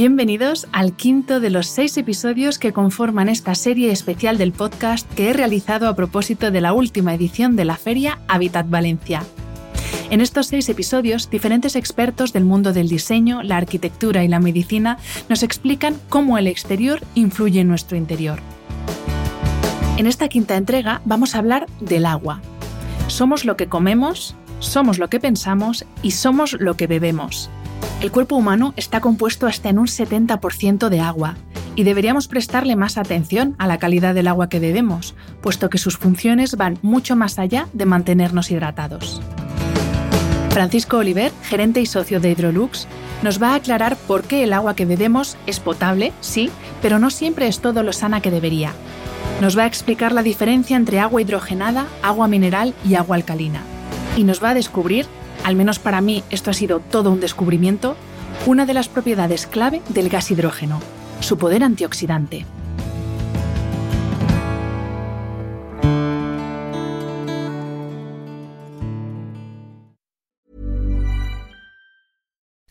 Bienvenidos al quinto de los seis episodios que conforman esta serie especial del podcast que he realizado a propósito de la última edición de la feria Habitat Valencia. En estos seis episodios, diferentes expertos del mundo del diseño, la arquitectura y la medicina nos explican cómo el exterior influye en nuestro interior. En esta quinta entrega vamos a hablar del agua. Somos lo que comemos, somos lo que pensamos y somos lo que bebemos. El cuerpo humano está compuesto hasta en un 70% de agua y deberíamos prestarle más atención a la calidad del agua que bebemos, puesto que sus funciones van mucho más allá de mantenernos hidratados. Francisco Oliver, gerente y socio de Hydrolux, nos va a aclarar por qué el agua que bebemos es potable, sí, pero no siempre es todo lo sana que debería. Nos va a explicar la diferencia entre agua hidrogenada, agua mineral y agua alcalina. Y nos va a descubrir al menos para mí esto ha sido todo un descubrimiento, una de las propiedades clave del gas hidrógeno, su poder antioxidante.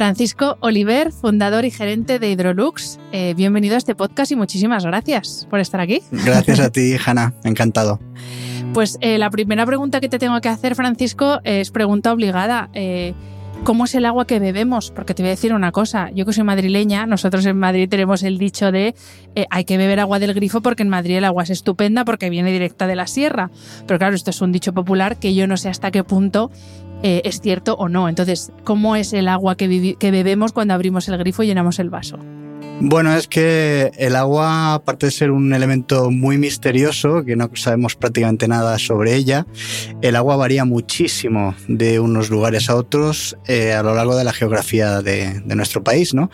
Francisco Oliver, fundador y gerente de Hydrolux. Eh, bienvenido a este podcast y muchísimas gracias por estar aquí. Gracias a ti, Hanna. Encantado. Pues eh, la primera pregunta que te tengo que hacer, Francisco, es pregunta obligada. Eh, ¿Cómo es el agua que bebemos? Porque te voy a decir una cosa, yo que soy madrileña, nosotros en Madrid tenemos el dicho de hay que beber agua del grifo porque en Madrid el agua es estupenda porque viene directa de la sierra. Pero claro, esto es un dicho popular que yo no sé hasta qué punto eh, es cierto o no. Entonces, ¿cómo es el agua que bebemos cuando abrimos el grifo y llenamos el vaso? Bueno, es que el agua, aparte de ser un elemento muy misterioso, que no sabemos prácticamente nada sobre ella, el agua varía muchísimo de unos lugares a otros eh, a lo largo de la geografía de, nuestro país. ¿no?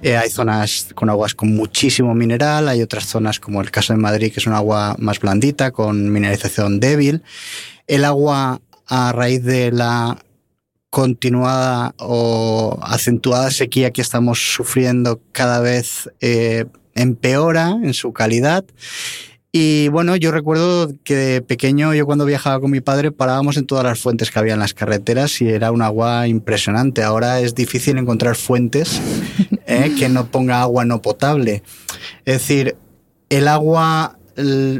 Eh, hay zonas con aguas con muchísimo mineral, hay otras zonas como el caso de Madrid, que es un agua más blandita, con mineralización débil. El agua a raíz de la continuada o acentuada sequía que estamos sufriendo cada vez eh, empeora en su calidad. Y bueno, yo recuerdo que de pequeño, yo cuando viajaba con mi padre, parábamos en todas las fuentes que había en las carreteras y era un agua impresionante. Ahora es difícil encontrar fuentes eh, que no ponga agua no potable. Es decir, el agua,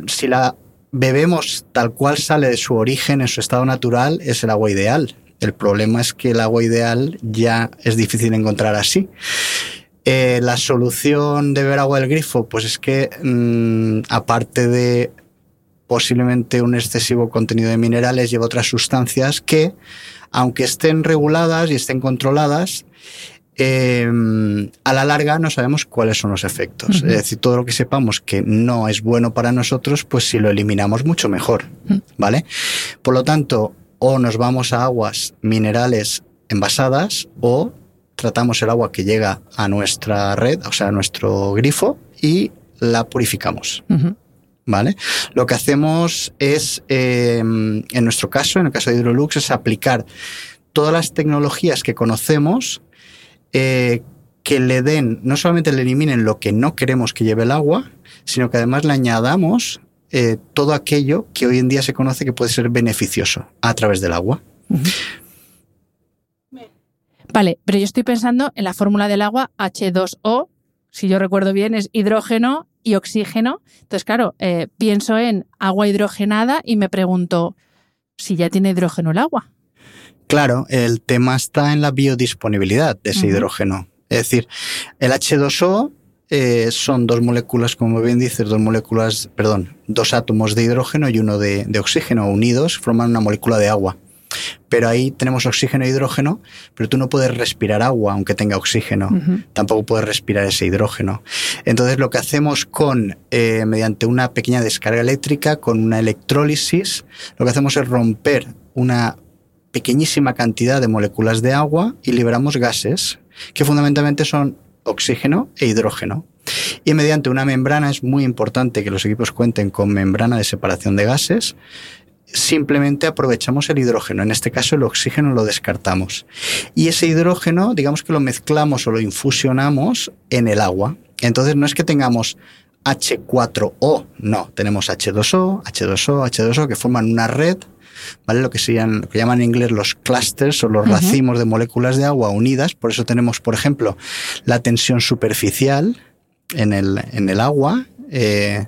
si la bebemos tal cual sale de su origen en su estado natural, es el agua ideal. El problema es que el agua ideal ya es difícil encontrar así. Eh, la solución de beber agua del grifo, pues es que mm, aparte de posiblemente un excesivo contenido de minerales, lleva otras sustancias que, aunque estén reguladas y estén controladas, Em, a la larga no sabemos cuáles son los efectos. Es decir, todo lo que sepamos que no es bueno para nosotros, pues si lo eliminamos mucho mejor, ¿vale? Por lo tanto, o nos vamos a aguas minerales envasadas o tratamos el agua que llega a nuestra red, o sea, a nuestro grifo y la purificamos. ¿Vale? Lo que hacemos es, em, en nuestro caso, en el caso de Hydrolux, es aplicar todas las tecnologías que conocemos eh, que le den, no solamente le eliminen lo que no queremos que lleve el agua, sino que además le añadamos eh, todo aquello que hoy en día se conoce que puede ser beneficioso a través del agua. Vale, pero yo estoy pensando en la fórmula del agua H2O, si yo recuerdo bien, es hidrógeno y oxígeno. Entonces, claro, eh, pienso en agua hidrogenada y me pregunto si ya tiene hidrógeno el agua. Claro, el tema está en la biodisponibilidad de ese hidrógeno. Es decir, el H2O eh, son dos moléculas, como bien dices, dos moléculas, perdón, dos átomos de hidrógeno y uno de, oxígeno unidos forman una molécula de agua. Pero ahí tenemos oxígeno e hidrógeno, pero tú no puedes respirar agua aunque tenga oxígeno. Tampoco puedes respirar ese hidrógeno. Entonces lo que hacemos con, eh, mediante una pequeña descarga eléctrica, con una electrólisis, lo que hacemos es romper una pequeñísima cantidad de moléculas de agua y liberamos gases, que fundamentalmente son oxígeno e hidrógeno. Y mediante una membrana, es muy importante que los equipos cuenten con membrana de separación de gases, simplemente aprovechamos el hidrógeno. En este caso el oxígeno lo descartamos. Y ese hidrógeno, digamos que lo mezclamos o lo infusionamos en el agua. Entonces no es que tengamos H4O, no, tenemos H2O, H2O, H2O que forman una red ¿vale? Lo que, se llaman, que llaman en inglés los clusters o los racimos de moléculas de agua unidas. Por eso tenemos, por ejemplo, la tensión superficial en el, en el agua. Eh,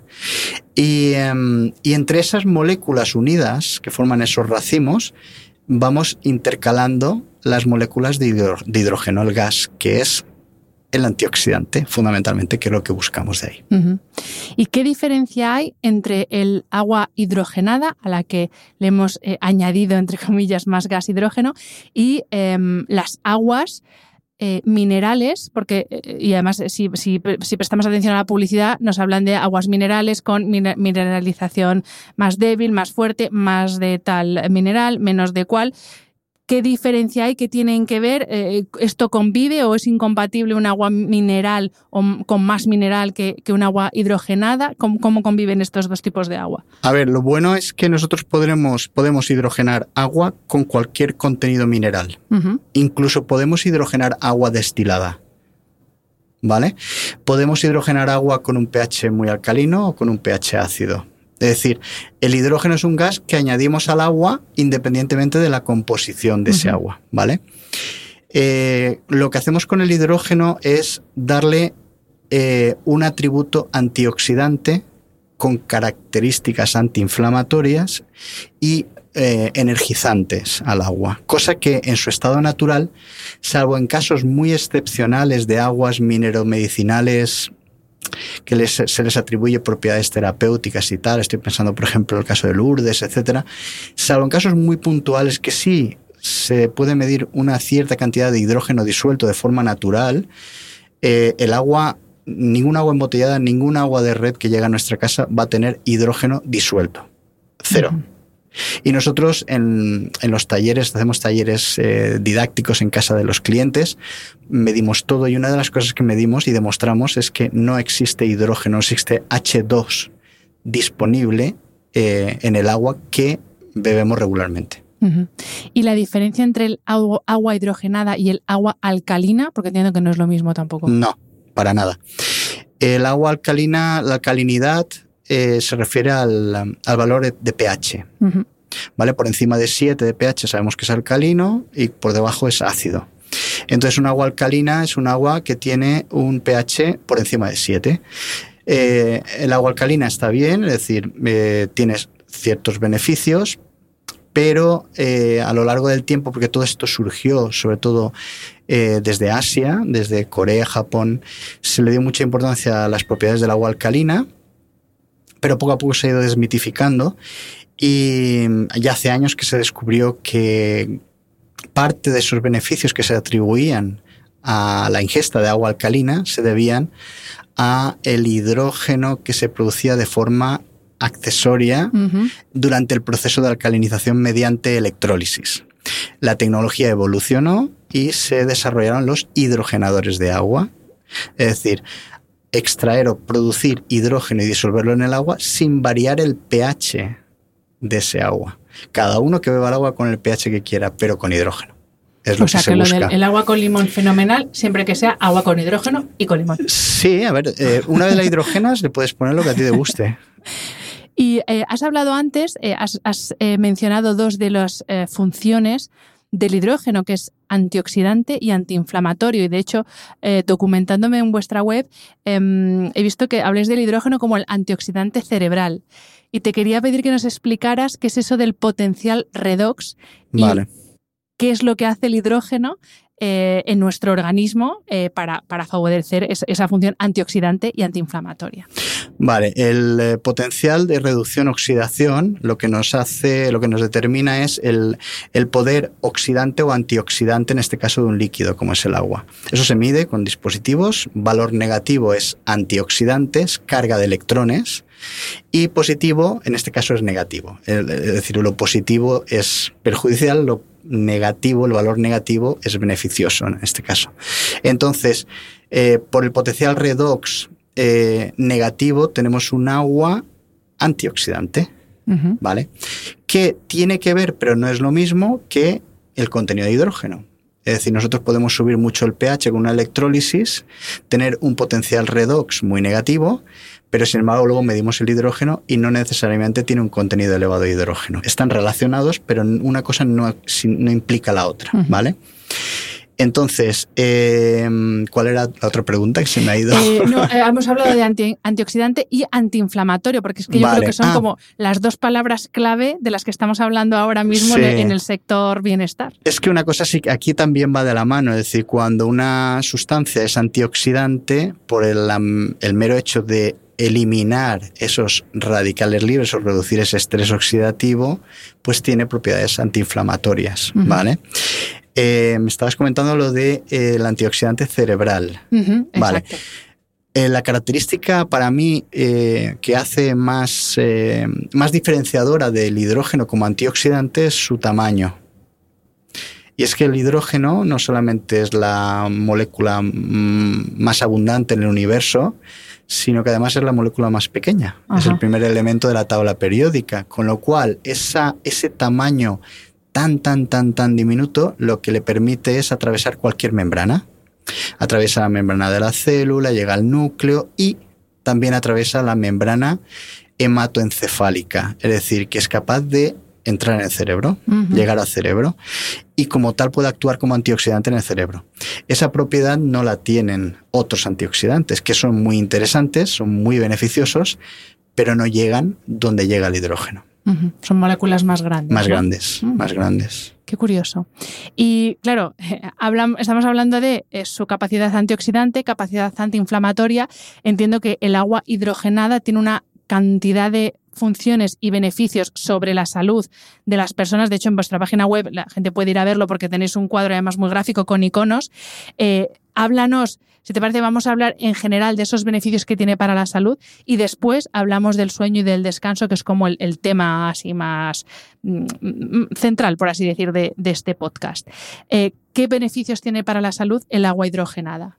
y, em, y entre esas moléculas unidas que forman esos racimos, vamos intercalando las moléculas de, hidrógeno, el gas, que es el antioxidante, fundamentalmente, que es lo que buscamos de ahí. ¿Y qué diferencia hay entre el agua hidrogenada, a la que le hemos eh, añadido, entre comillas, más gas hidrógeno, y em, las aguas eh, minerales, porque, eh, y además si, si, prestamos atención a la publicidad, nos hablan de aguas minerales con mineralización más débil, más fuerte, más de tal mineral, menos de cual qué diferencia hay, qué tienen que ver, eh, esto convive o es incompatible un agua mineral o con más mineral que, un agua hidrogenada, ¿Cómo, conviven estos dos tipos de agua? A ver, lo bueno es que nosotros podremos, podemos hidrogenar agua con cualquier contenido mineral. Incluso podemos hidrogenar agua destilada. ¿Vale? Podemos hidrogenar agua con un pH muy alcalino o con un pH ácido. Es decir, el hidrógeno es un gas que añadimos al agua independientemente de la composición de ese agua, ¿vale? Eh, lo que hacemos con el hidrógeno es darle eh, un atributo antioxidante con características antiinflamatorias y eh, energizantes al agua, cosa que en su estado natural, salvo en casos muy excepcionales de aguas mineromedicinales que se les atribuye propiedades terapéuticas y tal. Estoy pensando, por ejemplo, el caso de Lourdes, etcétera. Salvo en casos muy puntuales que sí se puede medir una cierta cantidad de hidrógeno disuelto de forma natural, eh, el agua, ningún agua embotellada, ningún agua de red que llega a nuestra casa va a tener hidrógeno disuelto. Cero. Y nosotros en, los talleres, hacemos talleres eh, didácticos en casa de los clientes, medimos todo y una de las cosas que medimos y demostramos es que no existe hidrógeno, no existe H2 disponible eh, en el agua que bebemos regularmente. ¿Y la diferencia entre el agua, agua, hidrogenada y el agua alcalina? Porque entiendo que no es lo mismo tampoco. No, para nada. El agua alcalina, la alcalinidad eh, se refiere al, valor de, pH. ¿Vale? Por encima de 7 de pH sabemos que es alcalino y por debajo es ácido. Entonces, un agua alcalina es un agua que tiene un pH por encima de 7. Eh, el agua alcalina está bien, es decir, eh, tiene ciertos beneficios, pero a lo largo del tiempo, porque todo esto surgió sobre todo desde Asia, desde Corea, Japón, se le dio mucha importancia a las propiedades del agua alcalina pero poco a poco se ha ido desmitificando y ya hace años que se descubrió que parte de esos beneficios que se atribuían a la ingesta de agua alcalina se debían a el hidrógeno que se producía de forma accesoria durante el proceso de alcalinización mediante electrólisis. La tecnología evolucionó y se desarrollaron los hidrogenadores de agua. Es decir, extraer o producir hidrógeno y disolverlo en el agua sin variar el pH de ese agua. Cada uno que beba el agua con el pH que quiera, pero con hidrógeno. Es lo o sea, que, lo del el agua con limón fenomenal, siempre que sea agua con hidrógeno y con limón. Sí, a ver, eh, una de las hidrógenas le puedes poner lo que a ti te guste. Y eh, has hablado antes, eh, has, mencionado dos de las funciones del hidrógeno, que es antioxidante y antiinflamatorio. Y de hecho, eh, documentándome en vuestra web, em, he visto que habléis del hidrógeno como el antioxidante cerebral. Y te quería pedir que nos explicaras qué es eso del potencial redox. vale. qué es lo que hace el hidrógeno eh, en nuestro organismo eh, para, para, favorecer esa función antioxidante y antiinflamatoria. Vale, el eh, potencial de reducción-oxidación lo que nos hace, lo que nos determina es el, el, poder oxidante o antioxidante, en este caso de un líquido como es el agua. Eso se mide con dispositivos. Valor negativo es antioxidantes, carga de electrones. Y positivo, en este caso, es negativo. Es decir, lo positivo es perjudicial, lo negativo, el valor negativo es beneficioso en este caso. Entonces, eh, por el potencial redox eh, negativo tenemos un agua antioxidante, ¿vale? Que tiene que ver, pero no es lo mismo que el contenido de hidrógeno. Es decir, nosotros podemos subir mucho el pH con una electrólisis, tener un potencial redox muy negativo, pero sin embargo luego medimos el hidrógeno y no necesariamente tiene un contenido elevado de hidrógeno. Están relacionados, pero una cosa no, no implica la otra, ¿vale? Entonces, em, ¿cuál era la otra pregunta que se me ha ido? Eh, no, eh, hemos hablado de antioxidante y antiinflamatorio, porque es que yo creo que son ah. como las dos palabras clave de las que estamos hablando ahora mismo en, el sector bienestar. Es que una cosa sí que aquí también va de la mano, es decir, cuando una sustancia es antioxidante, por el, el mero hecho de eliminar esos radicales libres o reducir ese estrés oxidativo, pues tiene propiedades antiinflamatorias, ¿vale? Eh, me estabas comentando lo del de, eh, antioxidante cerebral, ¿vale? Eh, la característica para mí que hace más, más diferenciadora del hidrógeno como antioxidante es su tamaño. Y es que el hidrógeno no solamente es la molécula mm, más abundante en el universo, sino que además es la molécula más pequeña. Es el primer elemento de la tabla periódica, con lo cual esa, ese tamaño tan, tan, tan, tan diminuto lo que le permite es atravesar cualquier membrana. Atraviesa la membrana de la célula, llega al núcleo y también atraviesa la membrana hematoencefálica, es decir, que es capaz de entrar en el cerebro, llegar al cerebro y como tal puede actuar como antioxidante en el cerebro. Esa propiedad no la tienen otros antioxidantes, que son muy interesantes, son muy beneficiosos, pero no llegan donde llega el hidrógeno. Son moléculas más grandes. Más grandes, más grandes. Qué curioso. Y claro, estamos hablando de eh, su capacidad antioxidante, capacidad antiinflamatoria. Entiendo que el agua hidrogenada tiene una cantidad de funciones y beneficios sobre la salud de las personas. De hecho, en vuestra página web la gente puede ir a verlo porque tenéis un cuadro además muy gráfico con iconos. Eh, háblanos, si te parece, vamos a hablar en general de esos beneficios que tiene para la salud y después hablamos del sueño y del descanso, que es como el, tema así más mm, mm, central, por así decir, de, este podcast. Eh, ¿Qué beneficios tiene para la salud el agua hidrogenada?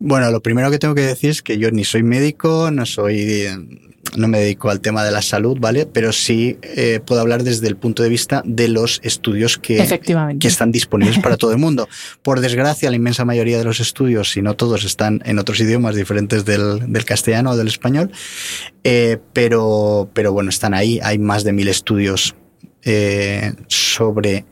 Bueno, lo primero que tengo que decir es que yo ni soy médico, no soy, no me dedico al tema de la salud, ¿vale? Pero sí eh, puedo hablar desde el punto de vista de los estudios que, que están disponibles para todo el mundo. Por desgracia, la inmensa mayoría de los estudios, si no todos, están en otros idiomas diferentes del, del castellano o del español, eh, pero, pero bueno, están ahí. Hay más de mil estudios eh, sobre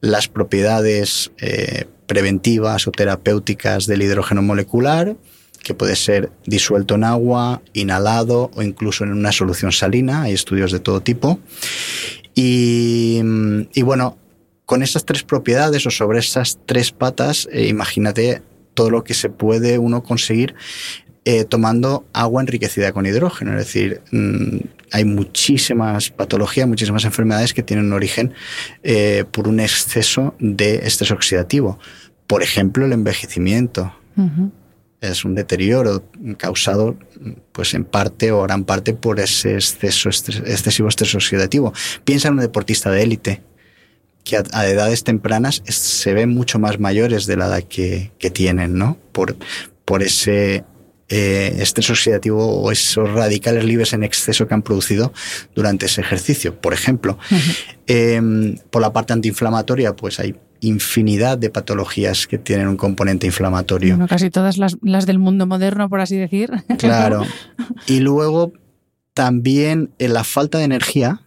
las propiedades eh, preventivas o terapéuticas del hidrógeno molecular, que puede ser disuelto en agua, inhalado o incluso en una solución salina. Hay estudios de todo tipo. Y, bueno, con esas tres propiedades o sobre esas tres patas, eh, imagínate todo lo que se puede uno conseguir eh, tomando agua enriquecida con hidrógeno. Es decir, mm, hay muchísimas patologías, muchísimas enfermedades que tienen origen eh, por un exceso de estrés oxidativo. Por ejemplo, el envejecimiento. Es un deterioro causado, pues en parte o gran parte por ese exceso, excesivo estrés oxidativo. Piensa en un deportista de élite que a, edades tempranas se ven mucho más mayores de la edad que, que tienen, ¿no? Por, por ese eh, estrés oxidativo o esos radicales libres en exceso que han producido durante ese ejercicio. Por ejemplo, em, por la parte antiinflamatoria, pues hay infinidad de patologías que tienen un componente inflamatorio. casi todas las, del mundo moderno, por así decir. Claro. Y luego también eh, la falta de energía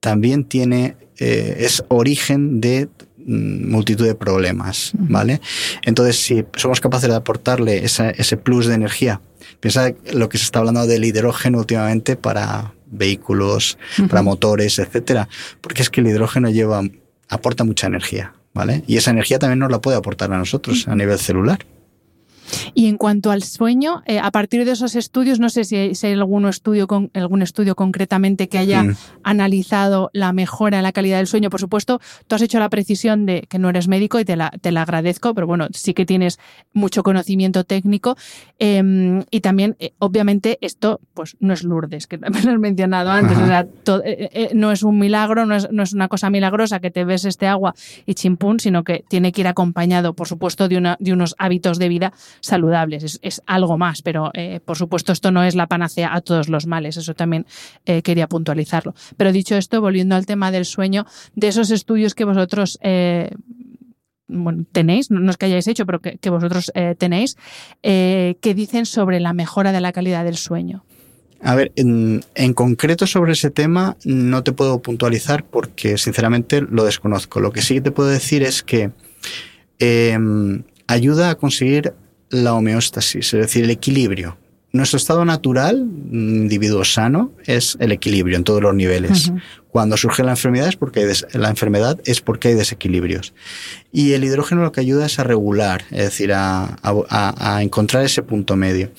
también tiene, eh, es origen de multitud de problemas, ¿vale? Entonces, si somos capaces de aportarle ese plus de energía, piensa lo que se está hablando del hidrógeno últimamente para vehículos, para motores, etcétera, porque es que el hidrógeno lleva, aporta mucha energía, ¿vale? Y esa energía también nos la puede aportar a nosotros a nivel celular. Y en cuanto al sueño, eh, a partir de esos estudios, no sé si hay, algún, estudio con, algún estudio concretamente que haya mm. analizado la mejora en la calidad del sueño. Por supuesto, tú has hecho la precisión de que no eres médico y te la, te la agradezco, pero bueno, sí que tienes mucho conocimiento técnico. Em, y también, eh, obviamente, esto pues no es Lourdes, que también lo has mencionado antes. Eh, no es un milagro, no es, no es, una cosa milagrosa que te ves este agua y chimpún, sino que tiene que ir acompañado, por supuesto, de, una, de unos hábitos de vida saludables, es, algo más, pero eh, por supuesto esto no es la panacea a todos los males, eso también eh, quería puntualizarlo. Pero dicho esto, volviendo al tema del sueño, de esos estudios que vosotros... Eh, tenéis, no es que hayáis hecho, pero que, vosotros tenéis, que dicen sobre la mejora de la calidad del sueño. A ver, en, concreto sobre ese tema no te puedo puntualizar porque sinceramente lo desconozco. Lo que sí te puedo decir es que ayuda a conseguir la homeostasis, es decir, el equilibrio. Nuestro estado natural, individuo sano, es el equilibrio en todos los niveles. Cuando surge la enfermedad es porque hay la enfermedad es porque hay desequilibrios. Y el hidrógeno lo que ayuda es a regular, es decir, a, a encontrar ese punto medio.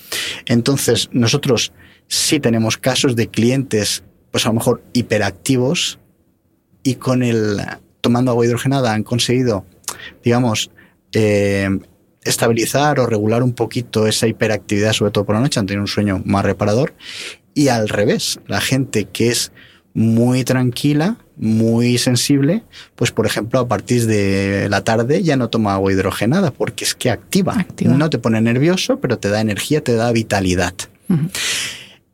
Entonces, nosotros sí tenemos casos de clientes, pues a lo mejor hiperactivos, y con el tomando agua hidrogenada han conseguido, digamos, eh, estabilizar o regular un poquito esa hiperactividad, sobre todo por la noche, han tenido un sueño más reparador. Y al revés, la gente que es muy tranquila, muy sensible, pues por ejemplo a partir de la tarde ya no toma agua hidrogenada porque es que activa. No te pone nervioso, pero te da energía, te da vitalidad.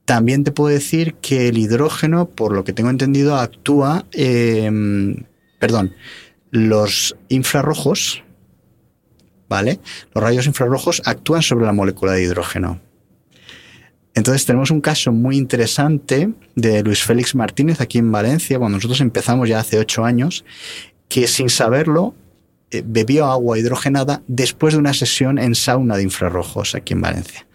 También te puedo decir que el hidrógeno, por lo que tengo entendido, actúa, em, perdón, los infrarrojos, ¿vale? Los rayos infrarrojos actúan sobre la molécula de hidrógeno. Entonces tenemos un caso muy interesante de Luis Félix Martínez aquí en Valencia, cuando nosotros empezamos ya hace ocho años, que sin saberlo eh, bebió agua hidrogenada después de una sesión en sauna de infrarrojos aquí en Valencia.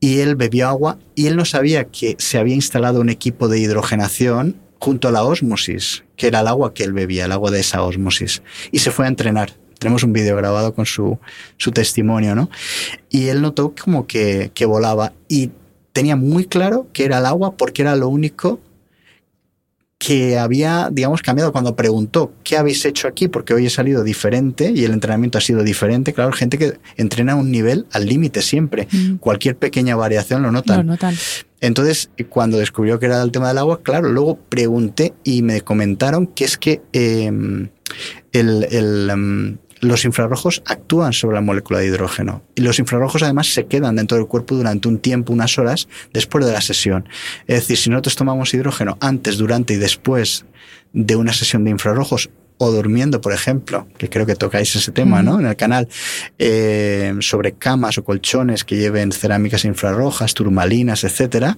Y él bebió agua y él no sabía que se había instalado un equipo de hidrogenación junto a la osmosis, que era el agua que él bebía, el agua de esa osmosis. Y se fue a entrenar tenemos un vídeo grabado con su, su, testimonio, ¿no? Y él notó como que, que volaba y tenía muy claro que era el agua porque era lo único que había, digamos, cambiado cuando preguntó, ¿qué habéis hecho aquí? Porque hoy he salido diferente y el entrenamiento ha sido diferente. Claro, gente que entrena a un nivel al límite siempre. Mm. Cualquier pequeña variación lo notan. Lo notan. Entonces, cuando descubrió que era el tema del agua, claro, luego pregunté y me comentaron que es que em, el, el, em, los infrarrojos actúan sobre la molécula de hidrógeno. Y los infrarrojos además se quedan dentro del cuerpo durante un tiempo, unas horas, después de la sesión. Es decir, si nosotros tomamos hidrógeno antes, durante y después de una sesión de infrarrojos, o durmiendo, por ejemplo, que creo que tocáis ese tema, ¿no? En el canal, eh, sobre camas o colchones que lleven cerámicas infrarrojas, turmalinas, etcétera,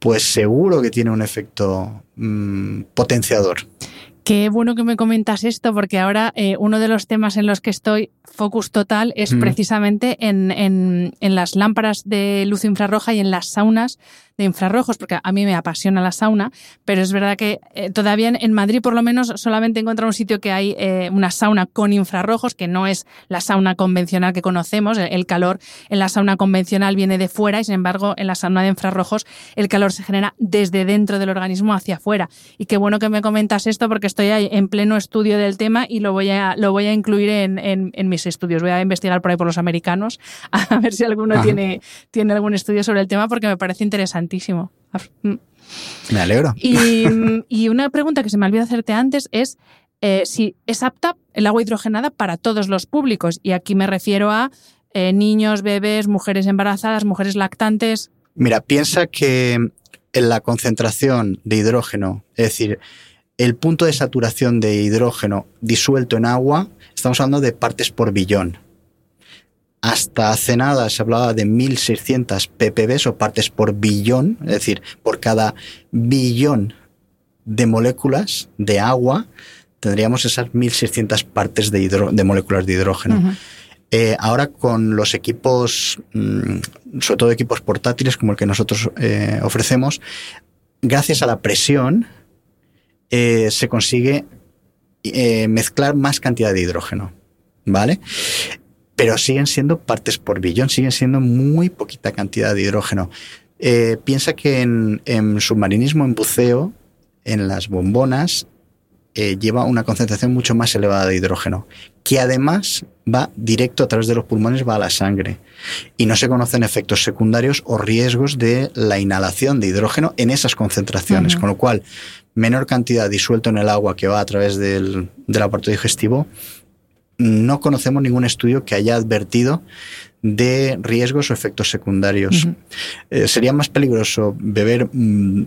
pues seguro que tiene un efecto mm, potenciador. Qué bueno que me comentas esto, porque ahora eh, uno de los temas en los que estoy focus total es precisamente en, en, en, las lámparas de luz infrarroja y en las saunas de infrarrojos, porque a mí me apasiona la sauna, pero es verdad que eh, todavía en, Madrid por lo menos solamente he encontrado un sitio que hay eh, una sauna con infrarrojos, que no es la sauna convencional que conocemos, el, calor en la sauna convencional viene de fuera y sin embargo en la sauna de infrarrojos el calor se genera desde dentro del organismo hacia afuera. Y qué bueno que me comentas esto porque estoy ahí en pleno estudio del tema y lo voy a, lo voy a incluir en, en, mis estudios. Voy a investigar por ahí por los americanos a ver si alguno tiene, tiene algún estudio sobre el tema porque me parece interesante Mm. Me alegro. Y, una pregunta que se me olvidó hacerte antes es eh, si es apta el agua hidrogenada para todos los públicos. Y aquí me refiero a eh, niños, bebés, mujeres embarazadas, mujeres lactantes. Mira, piensa que en la concentración de hidrógeno, es decir, el punto de saturación de hidrógeno disuelto en agua, estamos hablando de partes por billón. Hasta hace nada se hablaba de 1600 ppb o partes por billón, es decir, por cada billón de moléculas de agua tendríamos esas 1600 partes de, de moléculas de hidrógeno. Eh, ahora con los equipos, mm, sobre todo equipos portátiles como el que nosotros eh, ofrecemos, gracias a la presión eh, se consigue mezclar más cantidad de hidrógeno, ¿vale? Pero siguen siendo partes por billón, siguen siendo muy poquita cantidad de hidrógeno. piensa que en, en submarinismo, en buceo, en las bombonas, eh, lleva una concentración mucho más elevada de hidrógeno, que además va directo a través de los pulmones, va a la sangre. Y no se conocen efectos secundarios o riesgos de la inhalación de hidrógeno en esas concentraciones, con lo cual menor cantidad disuelto en el agua que va a través del, aparato digestivo, no conocemos ningún estudio que haya advertido de riesgos o efectos secundarios. Eh, sería más peligroso beber mm,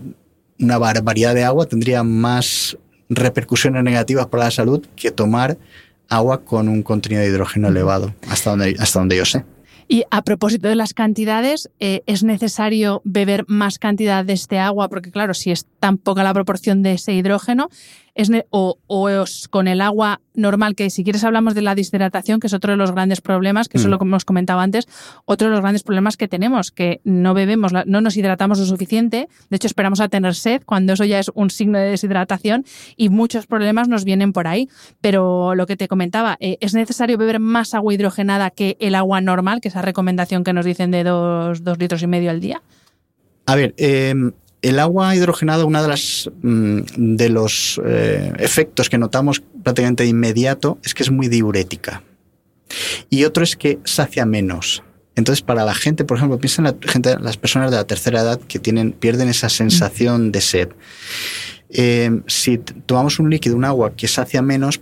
una barbaridad de agua, tendría más repercusiones negativas para la salud que tomar agua con un contenido de hidrógeno elevado, hasta donde, hasta donde yo sé. Y a propósito de las cantidades, eh, ¿es necesario beber más cantidad de este agua? Porque claro, si es tan poca la proporción de ese hidrógeno, es o, con el agua normal, que si quieres hablamos de la deshidratación, que es otro de los grandes problemas, que eso es lo mm. que hemos comentado antes, otro de los grandes problemas que tenemos, que no bebemos, no nos hidratamos lo suficiente, de hecho esperamos a tener sed, cuando eso ya es un signo de deshidratación y muchos problemas nos vienen por ahí. Pero lo que te comentaba, eh, ¿es necesario beber más agua hidrogenada que el agua normal, que esa recomendación que nos dicen de dos, dos litros y medio al día? A ver, eh, el agua hidrogenada, uno de, las, mm, de los eh, efectos que notamos prácticamente de inmediato es que es muy diurética. Y otro es que sacia menos. Entonces, para la gente, por ejemplo, piensa en las personas de la tercera edad que tienen, pierden esa sensación de sed. Eh, si tomamos un líquido, un agua que sacia menos,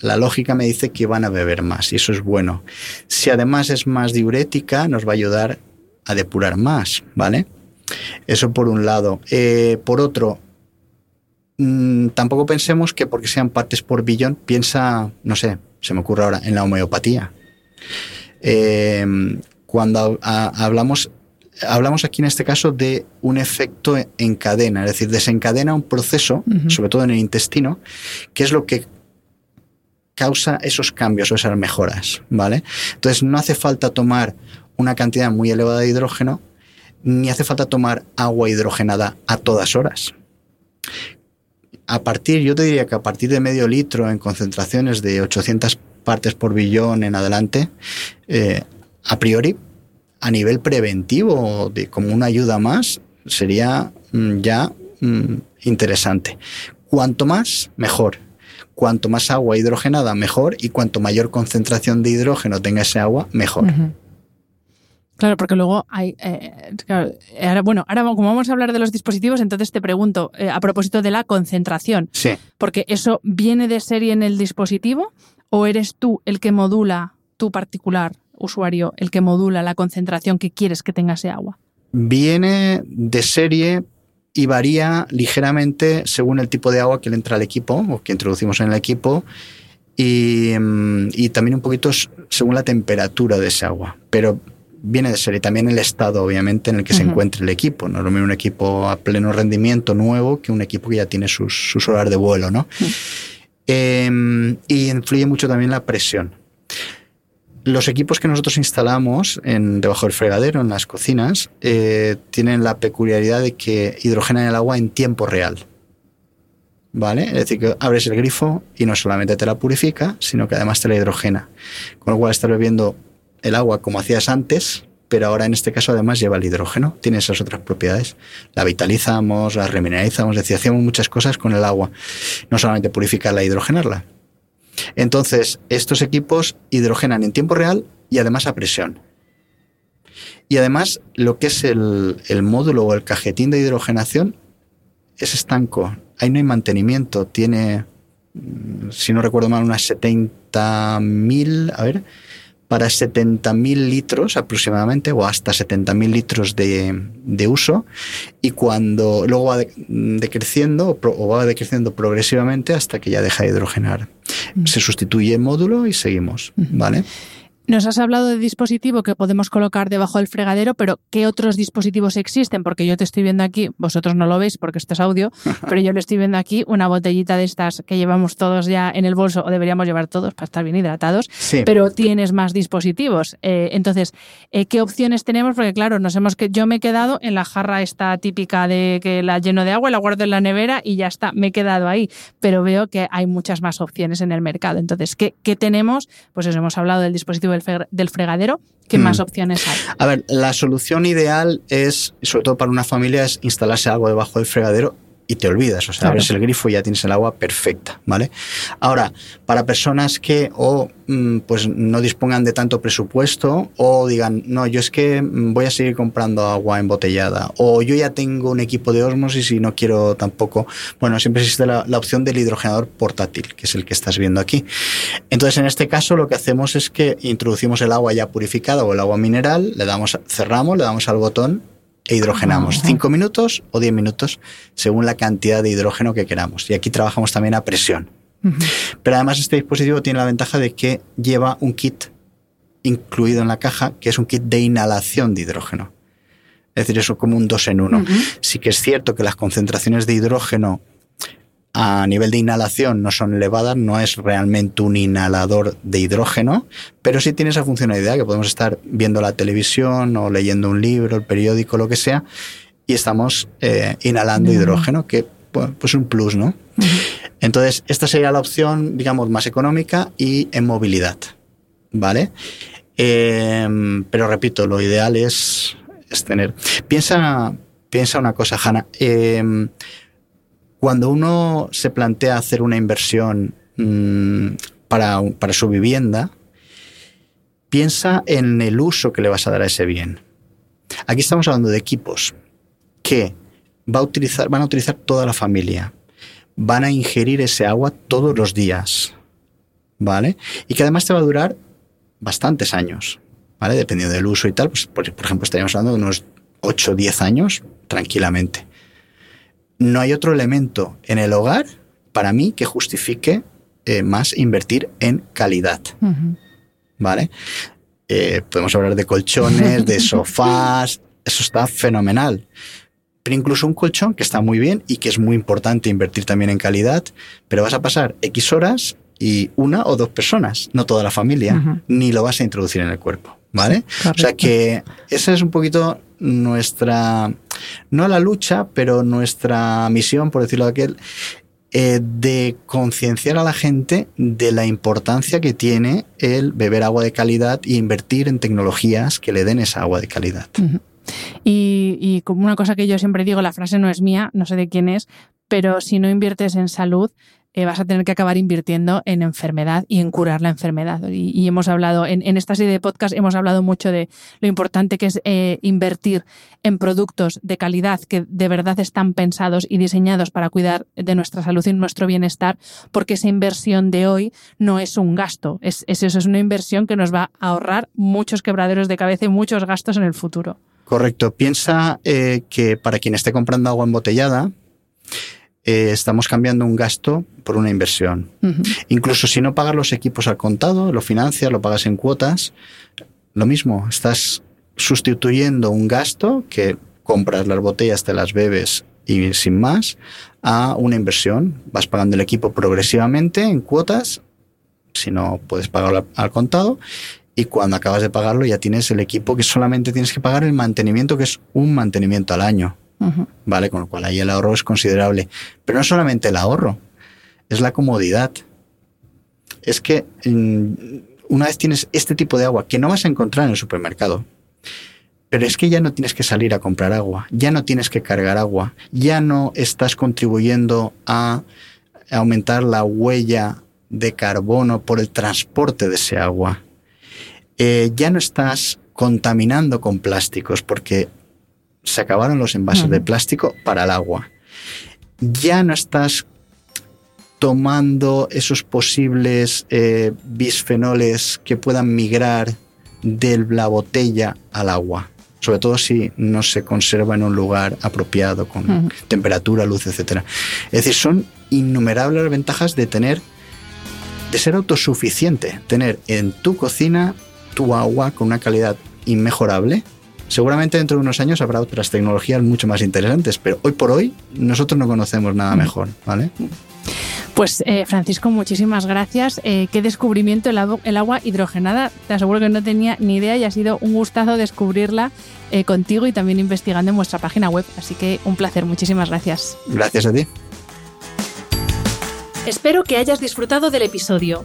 la lógica me dice que van a beber más y eso es bueno. Si además es más diurética, nos va a ayudar a depurar más, ¿vale? Eso por un lado. Eh, por otro, mm, tampoco pensemos que porque sean partes por billón, piensa, no sé, se me ocurre ahora, en la homeopatía. Eh, cuando hablamos, hablamos aquí en este caso de un efecto en cadena, es decir, desencadena un proceso, sobre todo en el intestino, que es lo que causa esos cambios o esas mejoras, ¿vale? Entonces no hace falta tomar una cantidad muy elevada de hidrógeno ni hace falta tomar agua hidrogenada a todas horas. A partir, yo te diría que a partir de medio litro en concentraciones de 800 partes por billón en adelante, eh, a priori, a nivel preventivo, de, como una ayuda más, sería mm, ya mm, interesante. Cuanto más, mejor. Cuanto más agua hidrogenada, mejor. Y cuanto mayor concentración de hidrógeno tenga ese agua, mejor. Claro, porque luego hay. Eh, ahora, bueno, ahora como vamos a hablar de los dispositivos, entonces te pregunto, eh, a propósito de la concentración. Sí. Porque eso viene de serie en el dispositivo o eres tú el que modula, tu particular usuario, el que modula la concentración que quieres que tenga ese agua? Viene de serie y varía ligeramente según el tipo de agua que le entra al equipo o que introducimos en el equipo. Y, mm, y también un poquito según la temperatura de ese agua. Pero viene de ser y también el estado, obviamente, en el que se encuentre el equipo. No es lo mismo un equipo a pleno rendimiento nuevo que un equipo que ya tiene sus, sus horas de vuelo, ¿no? Em, y influye mucho también la presión. Los equipos que nosotros instalamos en, debajo del fregadero, en las cocinas, eh, tienen la peculiaridad de que hidrogenan el agua en tiempo real. ¿Vale? Es decir, que abres el grifo y no solamente te la purifica, sino que además te la hidrogena. Con lo cual estás bebiendo el agua como hacías antes, pero ahora en este caso además lleva el hidrógeno, tiene esas otras propiedades. La vitalizamos, la remineralizamos, es decir, hacemos muchas cosas con el agua, no solamente purificarla e hidrogenarla. Entonces, estos equipos hidrogenan en tiempo real y además a presión. Y además, lo que es el, módulo o el cajetín de hidrogenación es estanco. Ahí no hay mantenimiento. Tiene, si no recuerdo mal, unas 70.000, a ver, para 70.000 litros aproximadamente, o hasta 70.000 litros de, uso, y cuando luego va decreciendo o va decreciendo progresivamente hasta que ya deja de hidrogenar. Mm. Se sustituye el módulo y seguimos, ¿vale? Nos has hablado de dispositivo que podemos colocar debajo del fregadero, pero ¿qué otros dispositivos existen? Porque yo te estoy viendo aquí, vosotros no lo veis porque esto es audio, pero yo le estoy viendo aquí una botellita de estas que llevamos todos ya en el bolso, o deberíamos llevar todos para estar bien hidratados, pero tienes más dispositivos. Eh, entonces, eh, ¿qué opciones tenemos? Porque claro, nos hemos que yo me he quedado en la jarra esta típica de que la lleno de agua, la guardo en la nevera y ya está, me he quedado ahí, pero veo que hay muchas más opciones en el mercado. Entonces, ¿qué, qué tenemos? Pues eso, hemos hablado del dispositivo del, fregadero, ¿qué más mm. opciones hay? A ver, la solución ideal es, sobre todo para una familia, es instalarse algo debajo del fregadero y te olvidas, o sea, abres el grifo y ya tienes el agua perfecta, ¿vale? Ahora, para personas que o mm, pues no dispongan de tanto presupuesto o digan, no, yo es que mm, voy a seguir comprando agua embotellada o yo ya tengo un equipo de osmosis y no quiero tampoco, bueno, siempre existe la, la opción del hidrogenador portátil, que es el que estás viendo aquí. Entonces, en este caso lo que hacemos es que introducimos el agua ya purificada o el agua mineral, le damos, cerramos, le damos al botón e hidrogenamos. Cinco minutos o diez minutos según la cantidad de hidrógeno que queramos. Y aquí trabajamos también a presión. Pero además este dispositivo tiene la ventaja de que lleva un kit incluido en la caja, que es un kit de inhalación de hidrógeno. Es decir, eso como un dos en uno. Sí que es cierto que las concentraciones de hidrógeno a nivel de inhalación no son elevadas, no es realmente un inhalador de hidrógeno, pero sí tiene esa funcionalidad que podemos estar viendo la televisión o leyendo un libro, el periódico, lo que sea, y estamos eh, inhalando hidrógeno, que pues un plus, ¿no? Entonces, esta sería la opción, digamos, más económica y en movilidad, ¿vale? Em, pero repito, lo ideal es, tener. Piensa, piensa una cosa, Hanna. Em, cuando uno se plantea hacer una inversión mm, para, su vivienda, piensa en el uso que le vas a dar a ese bien. Aquí estamos hablando de equipos que va a utilizar, van a utilizar toda la familia. Van a ingerir ese agua todos los días. ¿Vale? Y que además te va a durar bastantes años. ¿Vale? Dependiendo del uso y tal. Pues, por, por ejemplo, estaríamos hablando de unos 8 o 10 años tranquilamente no hay otro elemento en el hogar para mí que justifique eh, más invertir en calidad. ¿Vale? Eh, podemos hablar de colchones, de sofás, eso está fenomenal. Pero incluso un colchón que está muy bien y que es muy importante invertir también en calidad, pero vas a pasar X horas y una o dos personas, no toda la familia, ni lo vas a introducir en el cuerpo. ¿Vale? O sea que esa es un poquito nuestra, no la lucha, pero nuestra misión, por decirlo de aquel, eh, de concienciar a la gente de la importancia que tiene el beber agua de calidad e invertir en tecnologías que le den esa agua de calidad. y, y, como una cosa que yo siempre digo, la frase no es mía, no sé de quién es, pero si no inviertes en salud, eh, vas a tener que acabar invirtiendo en enfermedad y en curar la enfermedad. Y, hemos hablado, en, esta serie de podcast hemos hablado mucho de lo importante que es eh, invertir en productos de calidad que de verdad están pensados y diseñados para cuidar de nuestra salud y nuestro bienestar, porque esa inversión de hoy no es un gasto, es, es una inversión que nos va a ahorrar muchos quebraderos de cabeza y muchos gastos en el futuro. Correcto. Piensa eh, que para quien esté comprando agua embotellada, eh, estamos cambiando un gasto por una inversión. Incluso si no pagas los equipos al contado, lo financias, lo pagas en cuotas, lo mismo, estás sustituyendo un gasto que compras las botellas, te las bebes y sin más, a una inversión. Vas pagando el equipo progresivamente en cuotas, si no puedes pagarlo al contado, y cuando acabas de pagarlo ya tienes el equipo que solamente tienes que pagar el mantenimiento, que es un mantenimiento al año. ¿Vale? Con lo cual ahí el ahorro es considerable. Pero no solamente el ahorro, es la comodidad. Es que mm, una vez tienes este tipo de agua que no vas a encontrar en el supermercado, pero es que ya no tienes que salir a comprar agua, ya no tienes que cargar agua, ya no estás contribuyendo a aumentar la huella de carbono por el transporte de ese agua. Eh, ya no estás contaminando con plásticos porque se acabaron los envases de plástico para el agua. Ya no estás tomando esos posibles eh, bisfenoles que puedan migrar de la botella al agua, sobre todo si no se conserva en un lugar apropiado, con temperatura, luz, etc. Es decir, son innumerables las ventajas de tener, de ser autosuficiente, tener en tu cocina tu agua con una calidad inmejorable. Seguramente dentro de unos años habrá otras tecnologías mucho más interesantes, pero hoy por hoy nosotros no conocemos nada mejor, ¿vale? Pues eh, Francisco, muchísimas gracias. Eh, qué descubrimiento el, agua hidrogenada. Te aseguro que no tenía ni idea y ha sido un gustazo descubrirla eh, contigo y también investigando en vuestra página web. Así que un placer, muchísimas gracias. Gracias a ti. Espero que hayas disfrutado del episodio.